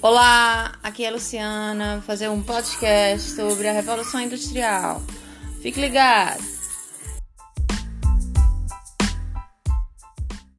Olá, aqui é a Luciana, vou fazer um podcast sobre a Revolução Industrial. Fique ligado!